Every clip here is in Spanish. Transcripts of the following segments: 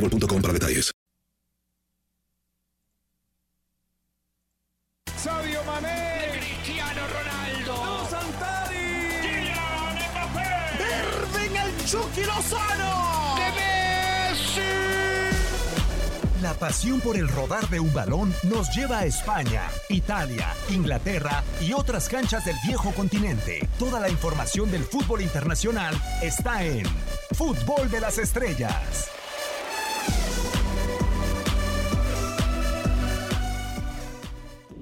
boostmobile.com para detalles. Sadio Mané, Cristiano Ronaldo, Santari, Kylian Mbappé, Irving el Chucky Lozano, de Messi. La pasión por el rodar de un balón nos lleva a España, Italia, Inglaterra y otras canchas del viejo continente. Toda la información del fútbol internacional está en Fútbol de las Estrellas.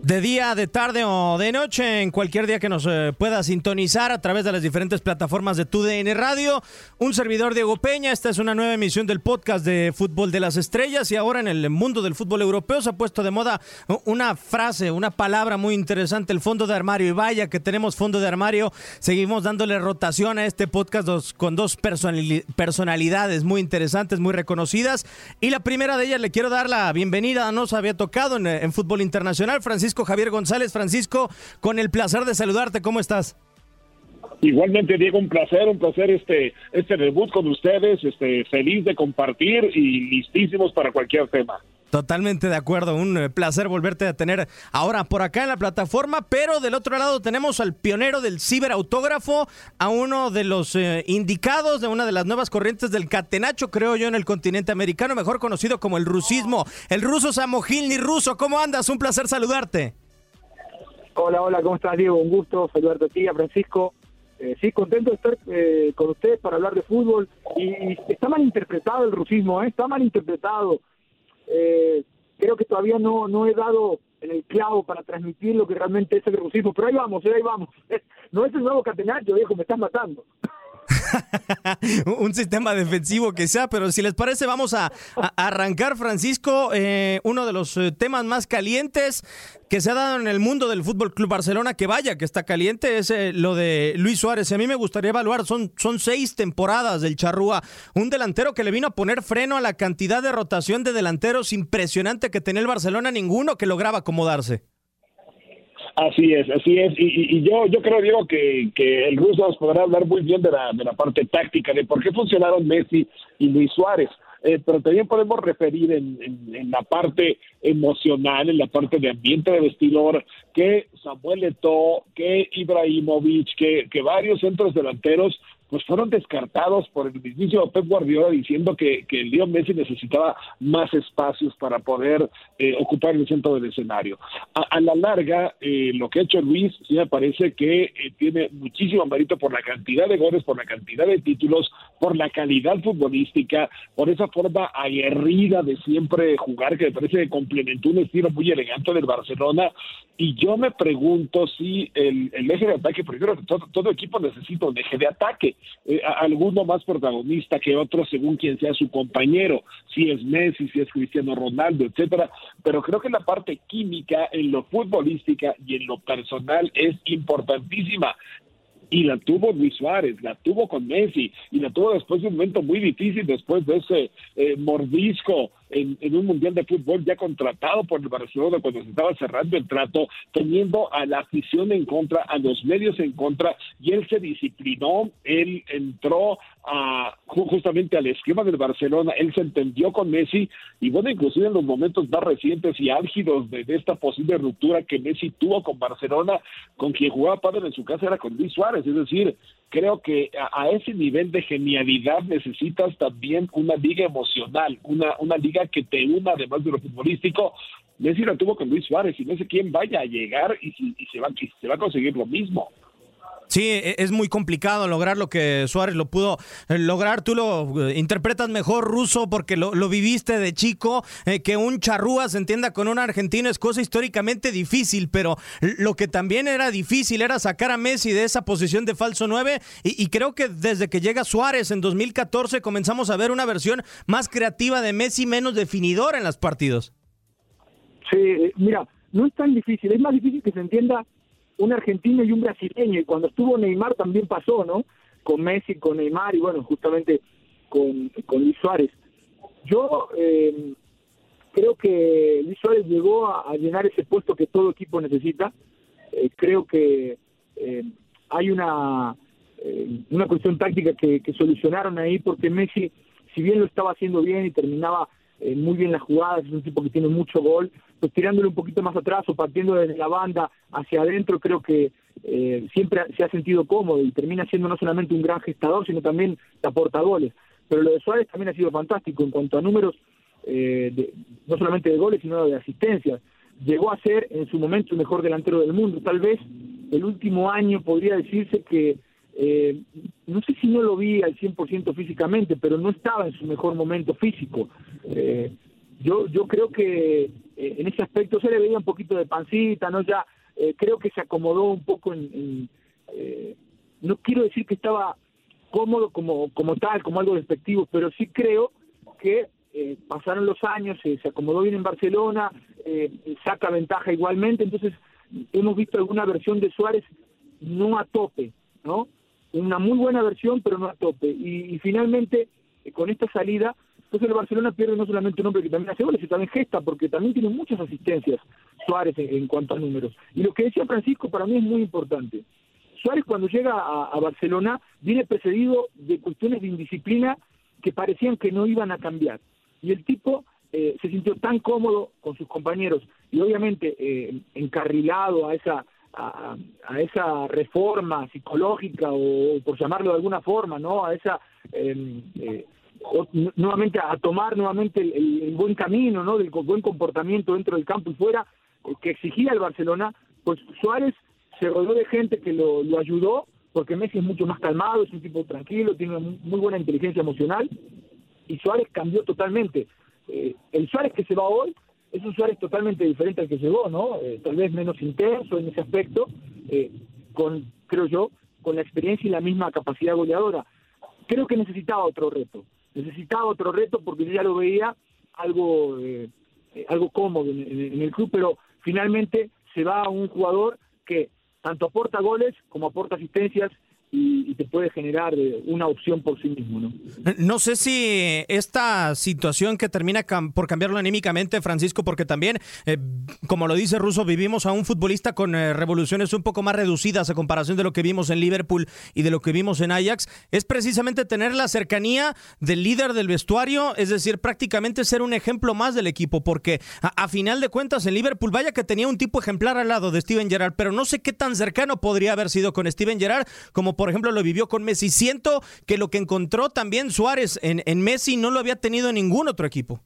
De día, de tarde o de noche, en cualquier día que nos eh, pueda sintonizar a través de las diferentes plataformas de TUDN Radio. Un servidor Diego Peña, esta es una nueva emisión del podcast de Fútbol de las Estrellas y ahora en el mundo del fútbol europeo se ha puesto de moda una frase, una palabra muy interesante, el fondo de armario. Y vaya que tenemos fondo de armario, seguimos dándole rotación a este podcast con dos personalidades muy interesantes, muy reconocidas. Y la primera de ellas le quiero dar la bienvenida, nos había tocado en Fútbol Internacional, Francisco Javier González. Francisco, con el placer de saludarte, ¿cómo estás? Igualmente, Diego, un placer, un placer este, este debut con ustedes, este, feliz de compartir y listísimos para cualquier tema. Totalmente de acuerdo, un eh, placer volverte a tener ahora por acá en la plataforma, pero del otro lado tenemos al pionero del ciberautógrafo, a uno de los eh, indicados de una de las nuevas corrientes del catenacho, creo yo, en el continente americano, mejor conocido como el rusismo, el ruso Samogil ni ruso. ¿Cómo andas? Un placer saludarte. Hola, hola, ¿cómo estás, Diego? Un gusto saludarte a a Francisco. Eh, sí, contento de estar eh, con ustedes para hablar de fútbol. Y, y está mal interpretado el rusismo, ¿eh? está mal interpretado eh, creo que todavía no, no he dado el clavo para transmitir lo que realmente es el rusismo, pero ahí vamos, ahí vamos. No es el nuevo catenacho, viejo, me están matando. un sistema defensivo que sea, pero si les parece vamos a, arrancar, Francisco, eh, uno de los eh, temas más calientes que se ha dado en el mundo del Fútbol Club Barcelona, que vaya que está caliente, es eh, lo de Luis Suárez. A mí me gustaría evaluar, son, son seis temporadas del Charrúa, un delantero que le vino a poner freno a la cantidad de rotación de delanteros impresionante que tenía el Barcelona, ninguno que lograba acomodarse. Así es, así es. Y, yo yo creo, Diego, que, que el ruso nos podrá hablar muy bien de la, de la parte táctica, de por qué funcionaron Messi y Luis Suárez. Eh, pero también podemos referir en, en, la parte emocional, en la parte de ambiente de vestidor, que Samuel Eto'o, que Ibrahimovic, que, que varios centros delanteros pues fueron descartados por el mismísimo Pep Guardiola diciendo que, que el Messi necesitaba más espacios para poder eh, ocupar el centro del escenario. A, la larga, eh, lo que ha hecho Luis sí me parece que eh, tiene muchísimo mérito por la cantidad de goles, por la cantidad de títulos, por la calidad futbolística, por esa forma aguerrida de siempre jugar que me parece que complementó un estilo muy elegante del Barcelona. Y yo me pregunto si el, eje de ataque, primero todo, todo equipo necesita un eje de ataque eh, alguno más protagonista que otro según quien sea su compañero, si es Messi, si es Cristiano Ronaldo, etcétera, pero creo que la parte química en lo futbolística y en lo personal es importantísima. Y la tuvo Luis Suárez, la tuvo con Messi y la tuvo después de un momento muy difícil, después de ese eh, mordisco en, un mundial de fútbol ya contratado por el Barcelona cuando se estaba cerrando el trato, teniendo a la afición en contra, a los medios en contra, y él se disciplinó, él entró a, justamente al esquema del Barcelona, él se entendió con Messi, y bueno, inclusive en los momentos más recientes y álgidos de, esta posible ruptura que Messi tuvo con Barcelona, con quien jugaba padre en su casa era con Luis Suárez, es decir, creo que a, ese nivel de genialidad necesitas también una liga emocional, una, una liga que te una además de lo futbolístico. Messi lo tuvo con Luis Suárez y no sé quién vaya a llegar y, y y se va a conseguir lo mismo. Sí, e, es muy complicado lograr lo que Suárez lo pudo eh, lograr. Tú lo eh, interpretas mejor ruso porque lo, viviste de chico. Eh, que un charrúa se entienda con un argentino es cosa históricamente difícil, pero lo que también era difícil era sacar a Messi de esa posición de falso 9. Y, creo que desde que llega Suárez en 2014 comenzamos a ver una versión más creativa de Messi, menos definidora en los partidos. Sí, mira, no es tan difícil. Es más difícil que se entienda un argentino y un brasileño, y cuando estuvo Neymar también pasó, ¿no? Con Messi, con Neymar y bueno, justamente con, con Luis Suárez. Yo eh, creo que Luis Suárez llegó a, llenar ese puesto que todo equipo necesita. Eh, creo que eh, hay una, una cuestión táctica que solucionaron ahí porque Messi, si bien lo estaba haciendo bien y terminaba muy bien las jugadas, es un tipo que tiene mucho gol, pues tirándole un poquito más atrás o partiendo desde la banda hacia adentro, creo que eh, siempre se ha sentido cómodo y termina siendo no solamente un gran gestador, sino también aporta goles. Pero lo de Suárez también ha sido fantástico en cuanto a números, eh, no solamente de goles, sino de asistencias. Llegó a ser en su momento el mejor delantero del mundo. Tal vez el último año podría decirse que, eh, no sé si no lo vi al 100% físicamente, pero no estaba en su mejor momento físico. yo, yo creo que eh, en ese aspecto se le veía un poquito de pancita, ¿no? Ya eh, creo que se acomodó un poco en... Eh, no quiero decir que estaba cómodo como, como tal, como algo despectivo, pero sí creo que pasaron los años, se acomodó bien en Barcelona, saca ventaja igualmente, entonces hemos visto alguna versión de Suárez no a tope, ¿no? Una muy buena versión, pero no a tope. y finalmente, con esta salida, entonces el Barcelona pierde no solamente un hombre que también hace goles, sino también gesta, porque también tiene muchas asistencias Suárez en, cuanto a números. Y lo que decía Francisco para mí es muy importante. Suárez cuando llega a, Barcelona viene precedido de cuestiones de indisciplina que parecían que no iban a cambiar. Y el tipo eh, se sintió tan cómodo con sus compañeros y obviamente eh, encarrilado a esa a, esa reforma psicológica o, por llamarlo de alguna forma, ¿no? A esa em, eh, nuevamente a tomar nuevamente el, buen camino, ¿no? Del buen comportamiento dentro del campo y fuera eh, que exigía el Barcelona, pues Suárez se rodeó de gente que lo, ayudó, porque Messi es mucho más calmado, es un tipo tranquilo, tiene una muy buena inteligencia emocional, y Suárez cambió totalmente. Eh, el Suárez que se va hoy es un Suárez totalmente diferente al que llegó, ¿no? Eh, tal vez menos intenso en ese aspecto, con, creo yo, con la experiencia y la misma capacidad goleadora. Creo que necesitaba otro reto necesitaba otro reto porque yo ya lo veía algo, eh, eh, algo cómodo en, el club, pero finalmente se va a un jugador que tanto aporta goles como aporta asistencias y, te puede generar eh, una opción por sí mismo. ¿no? no sé si esta situación que termina por cambiarlo anímicamente, Francisco, porque también, eh, como lo dice Russo, vivimos a un futbolista con eh, revoluciones un poco más reducidas a comparación de lo que vimos en Liverpool y de lo que vimos en Ajax, es precisamente tener la cercanía del líder del vestuario, es decir, prácticamente ser un ejemplo más del equipo, porque a, final de cuentas en Liverpool, vaya que tenía un tipo ejemplar al lado de Steven Gerrard, pero no sé qué tan cercano podría haber sido con Steven Gerrard como por ejemplo lo vivió con Messi. Siento que lo que encontró también Suárez en, en Messi no lo había tenido en ningún otro equipo.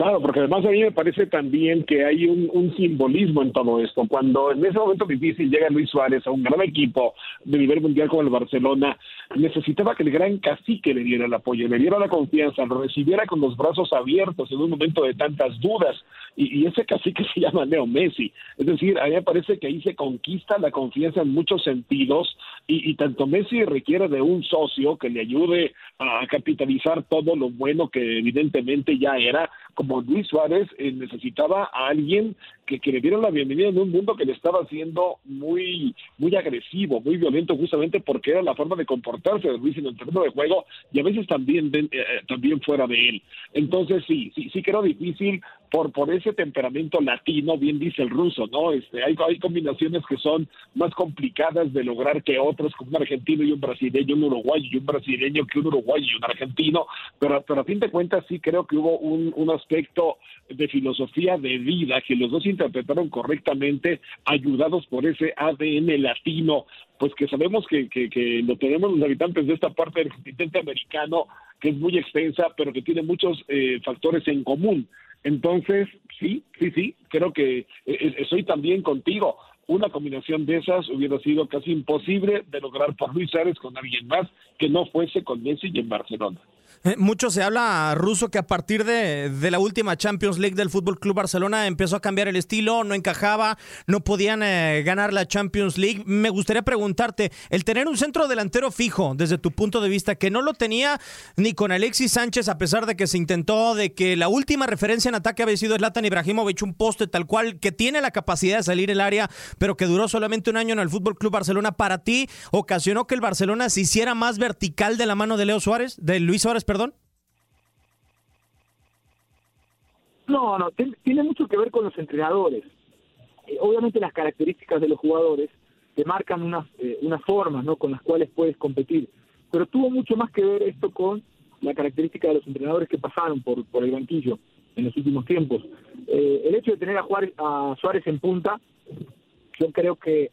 Claro, porque además a mí me parece también que hay un, simbolismo en todo esto. Cuando en ese momento difícil llega Luis Suárez a un gran equipo de nivel mundial como el Barcelona, necesitaba que el gran cacique le diera el apoyo, le diera la confianza, lo recibiera con los brazos abiertos en un momento de tantas dudas. Y, ese cacique se llama Leo Messi. Es decir, a mí me parece que ahí se conquista la confianza en muchos sentidos y, y, tanto Messi requiere de un socio que le ayude a capitalizar todo lo bueno que evidentemente ya era, como Luis Suárez eh, necesitaba a alguien que, que, le diera la bienvenida en un mundo que le estaba haciendo muy, muy agresivo, muy violento, justamente porque era la forma de comportarse de Luis en el terreno de juego y a veces también, de, eh, también fuera de él. Entonces sí, sí, sí creo difícil por, por ese temperamento latino, bien dice el ruso, ¿no? Este, hay, hay combinaciones que son más complicadas de lograr que otras, como un argentino y un brasileño, un uruguayo y un brasileño que un uruguayo y un argentino, pero, pero a fin de cuentas sí creo que hubo un, un aspecto de filosofía de vida que los dos interpretaron correctamente, ayudados por ese ADN latino, pues que sabemos que, que, lo tenemos los habitantes de esta parte del continente americano, que es muy extensa, pero que tiene muchos eh, factores en común. Entonces, sí, sí, sí, creo que eh, estoy también contigo. Una combinación de esas hubiera sido casi imposible de lograr por Luis Suárez con alguien más que no fuese con Messi y en Barcelona. Eh, mucho se habla, Ruso, que a partir de, de, la última Champions League del Fútbol Club Barcelona empezó a cambiar el estilo, no encajaba, no podían eh, ganar la Champions League. Me gustaría preguntarte, el tener un centro delantero fijo, desde tu punto de vista, que no lo tenía ni con Alexis Sánchez, a pesar de que se intentó, de que la última referencia en ataque había sido Zlatan Ibrahimovic, un poste tal cual, que tiene la capacidad de salir el área, pero que duró solamente un año en el Fútbol Club Barcelona. Para ti, ¿ocasionó que el Barcelona se hiciera más vertical de la mano de Leo Suárez, de Luis Suárez? Perdón? No, no, tiene mucho que ver con los entrenadores. Eh, obviamente las características de los jugadores te marcan unas, eh, unas formas ¿no? con las cuales puedes competir, pero tuvo mucho más que ver esto con la característica de los entrenadores que pasaron por, por el banquillo en los últimos tiempos. Eh, el hecho de tener a, Juárez, a Suárez en punta, yo creo que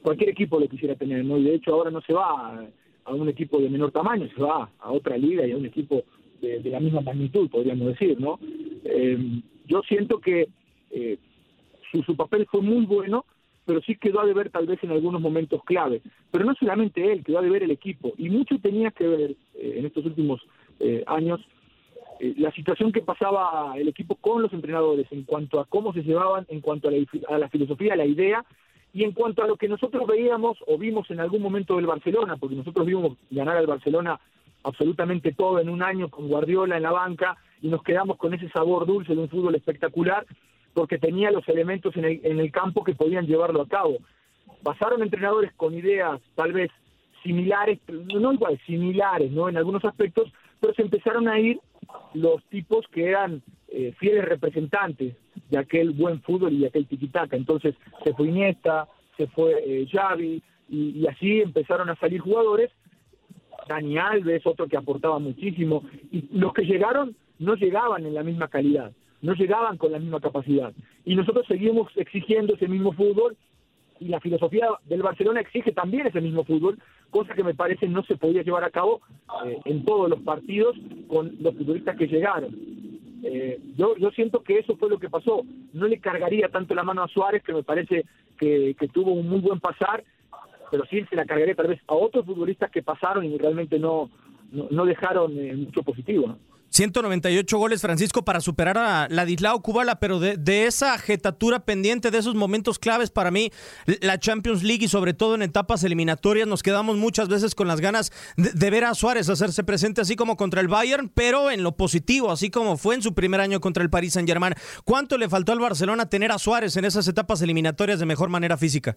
cualquier equipo lo quisiera tener, ¿no? Y de hecho ahora no se va a, un equipo de menor tamaño, se va a otra liga y a un equipo de, la misma magnitud, podríamos decir, ¿no? Eh, yo siento que eh, su, papel fue muy bueno, pero sí quedó a deber tal vez en algunos momentos clave. Pero no solamente él, quedó a deber el equipo. Y mucho tenía que ver eh, en estos últimos eh, años la situación que pasaba el equipo con los entrenadores en cuanto a cómo se llevaban, en cuanto a la, filosofía, la idea y en cuanto a lo que nosotros veíamos o vimos en algún momento del Barcelona, porque nosotros vimos ganar al Barcelona absolutamente todo en un año con Guardiola en la banca y nos quedamos con ese sabor dulce de un fútbol espectacular porque tenía los elementos en el, en el campo que podían llevarlo a cabo. Pasaron entrenadores con ideas tal vez similares, no igual, similares, ¿no? En algunos aspectos, pero se empezaron a ir los tipos que eran eh, fieles representantes de aquel buen fútbol y de aquel tiquitaca. Entonces se fue Iniesta, se fue eh, Xavi, y, así empezaron a salir jugadores. Dani Alves, otro que aportaba muchísimo, y los que llegaron no llegaban en la misma calidad, no llegaban con la misma capacidad. Y nosotros seguimos exigiendo ese mismo fútbol y la filosofía del Barcelona exige también ese mismo fútbol, cosa que me parece no se podía llevar a cabo eh, en todos los partidos con los futbolistas que llegaron. Eh, yo, yo siento que eso fue lo que pasó. No le cargaría tanto la mano a Suárez, que me parece que, que tuvo un muy buen pasar, pero sí se la cargaría tal vez a otros futbolistas que pasaron y realmente no, no, no dejaron eh, mucho positivo. ¿no? 198 goles, Francisco, para superar a Ladislao Kubala, pero de, esa jetatura pendiente, de esos momentos claves para mí, la Champions League y sobre todo en etapas eliminatorias, nos quedamos muchas veces con las ganas de, de, ver a Suárez hacerse presente así como contra el Bayern, pero en lo positivo, así como fue en su primer año contra el Paris Saint Germain. ¿Cuánto le faltó al Barcelona tener a Suárez en esas etapas eliminatorias de mejor manera física?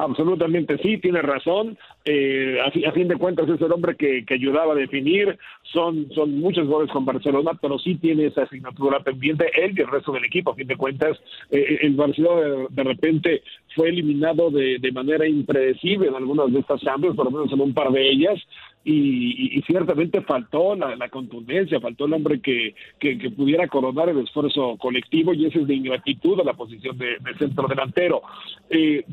Absolutamente sí, tiene razón. Eh, a, a, fin de cuentas es el hombre que, que, ayudaba a definir. Son, son muchos goles con Barcelona, pero sí tiene esa asignatura pendiente él y el resto del equipo. A fin de cuentas, eh, el Barcelona de, repente fue eliminado de, de manera impredecible en algunas de estas Champions, por lo menos en un par de ellas. Y, ciertamente faltó la, contundencia, faltó el hombre que, que, pudiera coronar el esfuerzo colectivo y ese es de ingratitud a la posición de, de centro delantero. Eh,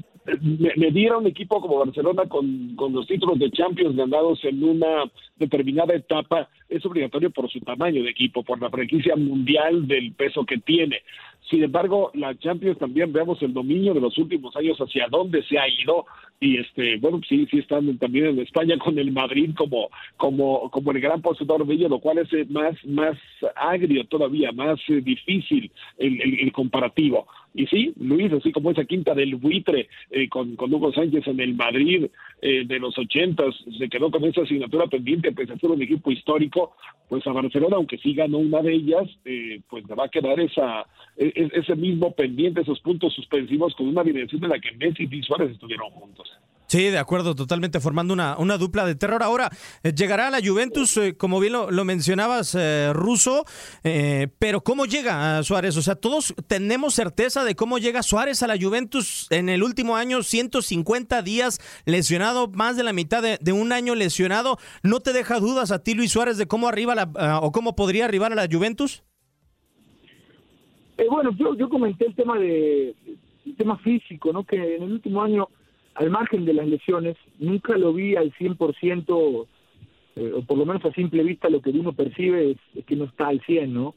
me, me diera un equipo como Barcelona con, con, los títulos de Champions ganados en una determinada etapa es obligatorio por su tamaño de equipo, por la franquicia mundial del peso que tiene. Sin embargo, la Champions también veamos el dominio de los últimos años hacia dónde se ha ido y este bueno sí sí están también en España con el Madrid como como como el gran poseedor de ello lo cual es eh, más más agrio todavía más eh, difícil el, comparativo. Y sí Luis así como esa quinta del buitre eh, con, con Hugo Sánchez en el Madrid de los ochentas se quedó con esa asignatura pendiente pese a ser un equipo histórico pues a Barcelona aunque sí ganó una de ellas pues le va a quedar esa ese mismo pendiente esos puntos suspensivos con una dimensión en la que Messi y Suárez estuvieron juntos Sí, de acuerdo, totalmente formando una, una dupla de terror. Ahora, eh, llegará a la Juventus, eh, como bien lo, mencionabas, eh, Ruso, pero ¿cómo llega Suárez? O sea, todos tenemos certeza de cómo llega Suárez a la Juventus en el último año, 150 días lesionado, más de la mitad de, un año lesionado. ¿No te deja dudas a ti, Luis Suárez, de cómo arriba la, o cómo podría arribar a la Juventus? Bueno, yo, yo comenté el tema de el tema físico, ¿no? Que en el último año al margen de las lesiones, nunca lo vi al 100%, eh, o por lo menos a simple vista lo que uno percibe es, que no está al 100, ¿no?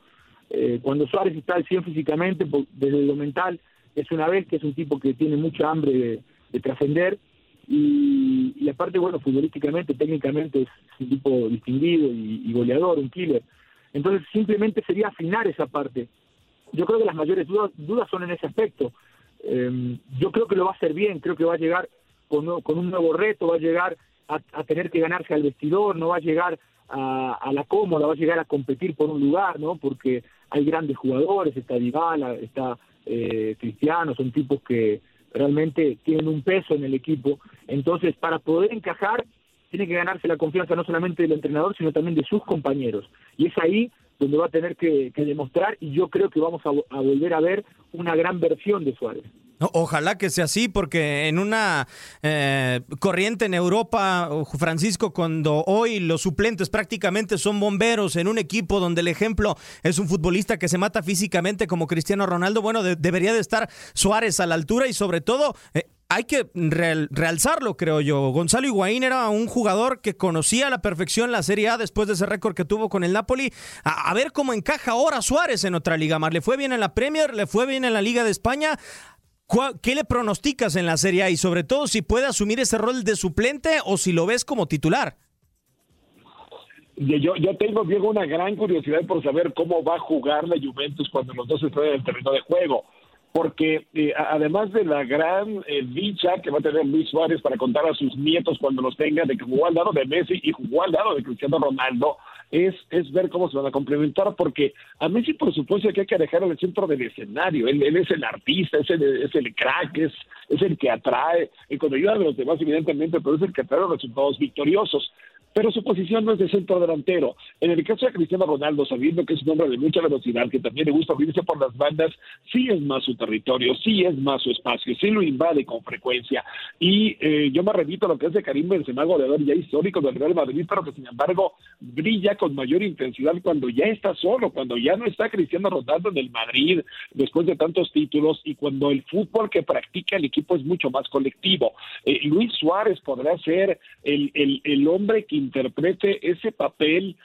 Eh, cuando Suárez está al 100 físicamente, desde lo mental, es una vez que es un tipo que tiene mucha hambre de, trascender, y, y, aparte, bueno, futbolísticamente, técnicamente es un tipo distinguido y, goleador, un killer. Entonces, simplemente sería afinar esa parte. Yo creo que las mayores dudas, dudas son en ese aspecto. Eh, yo creo que lo va a hacer bien, creo que va a llegar con, con un nuevo reto, va a llegar a, tener que ganarse al vestidor, no va a llegar a, la cómoda, va a llegar a competir por un lugar, ¿no? Porque hay grandes jugadores, está Dybala, está eh, Cristiano, son tipos que realmente tienen un peso en el equipo. Entonces, para poder encajar, tiene que ganarse la confianza no solamente del entrenador, sino también de sus compañeros. Y es ahí donde va a tener que, demostrar y yo creo que vamos a, volver a ver una gran versión de Suárez. Ojalá que sea así, porque en una eh, corriente en Europa, Francisco, cuando hoy los suplentes prácticamente son bomberos en un equipo donde el ejemplo es un futbolista que se mata físicamente como Cristiano Ronaldo, bueno, debería de estar Suárez a la altura y sobre todo eh, hay que realzarlo, creo yo. Gonzalo Higuaín era un jugador que conocía a la perfección la Serie A después de ese récord que tuvo con el Napoli. A, ver cómo encaja ahora Suárez en otra liga más. Le fue bien en la Premier, le fue bien en la Liga de España. ¿Qué le pronosticas en la Serie A? Y sobre todo si puede asumir ese rol de suplente o si lo ves como titular. Yo, yo tengo, Diego, una gran curiosidad por saber cómo va a jugar la Juventus cuando los dos estén en el terreno de juego porque eh, además de la gran eh, dicha que va a tener Luis Suárez para contar a sus nietos cuando los tenga de que jugó al lado de Messi y jugó al lado de Cristiano Ronaldo, es, es ver cómo se van a complementar, porque a Messi por supuesto que hay que dejar el centro del escenario, él, es el artista, es el, es el crack, es, es el que atrae, y cuando ayuda a los demás evidentemente, pero es el que atrae los resultados victoriosos pero su posición no es de centro delantero. En el caso de Cristiano Ronaldo, sabiendo que es un hombre de mucha velocidad, que también le gusta abrirse por las bandas, sí es más su territorio, sí es más su espacio, sí lo invade con frecuencia. Y eh, yo me repito a lo que hace Karim Benzema, goleador ya histórico del Real Madrid, pero que sin embargo brilla con mayor intensidad cuando ya está solo, cuando ya no está Cristiano Ronaldo en el Madrid, después de tantos títulos, y cuando el fútbol que practica el equipo es mucho más colectivo. Eh, Luis Suárez podrá ser el hombre que interprete ese papel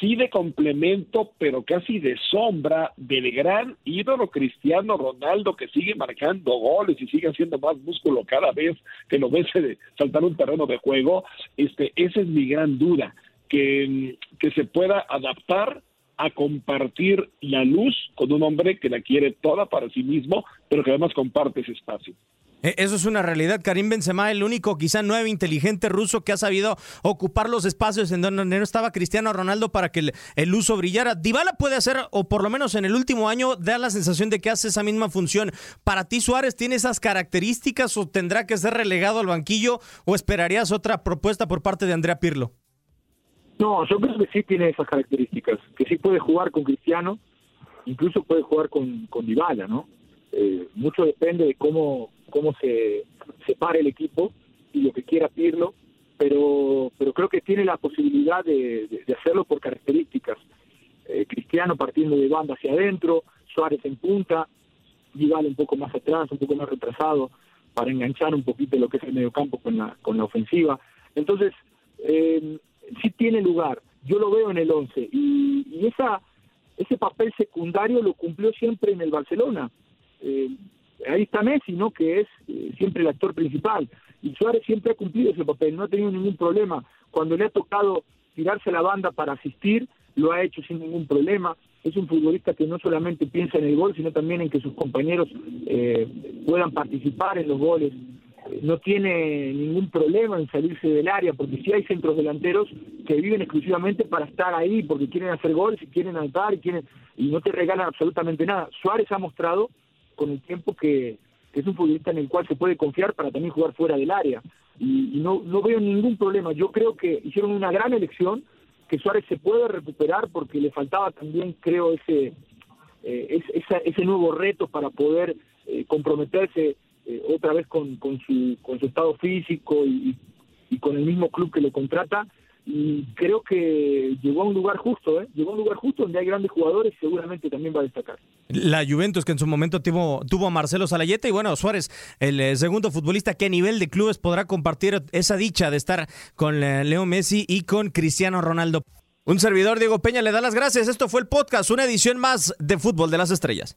sí de complemento, pero casi de sombra del gran ídolo cristiano Ronaldo que sigue marcando goles y sigue haciendo más músculo cada vez que lo ves de saltar un terreno de juego. Este, esa es mi gran duda, que, que se pueda adaptar a compartir la luz con un hombre que la quiere toda para sí mismo, pero que además comparte ese espacio. E, eso es una realidad. Karim Benzema, el único quizá nuevo inteligente ruso que ha sabido ocupar los espacios en donde no estaba Cristiano Ronaldo para que el, uso brillara. Dybala puede hacer, o por lo menos en el último año, da la sensación de que hace esa misma función. ¿Para ti Suárez tiene esas características o tendrá que ser relegado al banquillo o esperarías otra propuesta por parte de Andrea Pirlo? No, yo creo que sí tiene esas características, que sí puede jugar con Cristiano, incluso puede jugar con, con Dybala, ¿no? Eh, mucho depende de cómo, cómo se separe el equipo y lo que quiera Pirlo, pero, pero creo que tiene la posibilidad de, hacerlo por características. Eh, Cristiano partiendo de banda hacia adentro, Suárez en punta, Dybala un poco más atrás, un poco más retrasado, para enganchar un poquito lo que es el mediocampo con la, con la ofensiva. Entonces, eh, sí tiene lugar, yo lo veo en el 11, y, y esa ese papel secundario lo cumplió siempre en el Barcelona. Eh, ahí está Messi, ¿no? Que es eh, siempre el actor principal. Y Suárez siempre ha cumplido ese papel, no ha tenido ningún problema. Cuando le ha tocado tirarse la banda para asistir, lo ha hecho sin ningún problema. Es un futbolista que no solamente piensa en el gol, sino también en que sus compañeros eh, puedan participar en los goles. No tiene ningún problema en salirse del área, porque si hay centros delanteros que viven exclusivamente para estar ahí, porque quieren hacer goles y quieren anotar y, quieren, y no te regalan absolutamente nada. Suárez ha mostrado con el tiempo que, es un futbolista en el cual se puede confiar para también jugar fuera del área. Y, no, no veo ningún problema. Yo creo que hicieron una gran elección, que Suárez se puede recuperar porque le faltaba también, creo, ese, eh, ese, nuevo reto para poder eh, comprometerse eh, otra vez con, con, su, con su estado físico y, y con el mismo club que lo contrata y creo que llegó a un lugar justo, ¿eh? llegó a un lugar justo donde hay grandes jugadores y seguramente también va a destacar. La Juventus que en su momento tuvo, tuvo a Marcelo Salayeta y bueno, Suárez, el eh, segundo futbolista que a nivel de clubes podrá compartir esa dicha de estar con eh, Leo Messi y con Cristiano Ronaldo. Un servidor, Diego Peña, le da las gracias. Esto fue el podcast, una edición más de Fútbol de las Estrellas.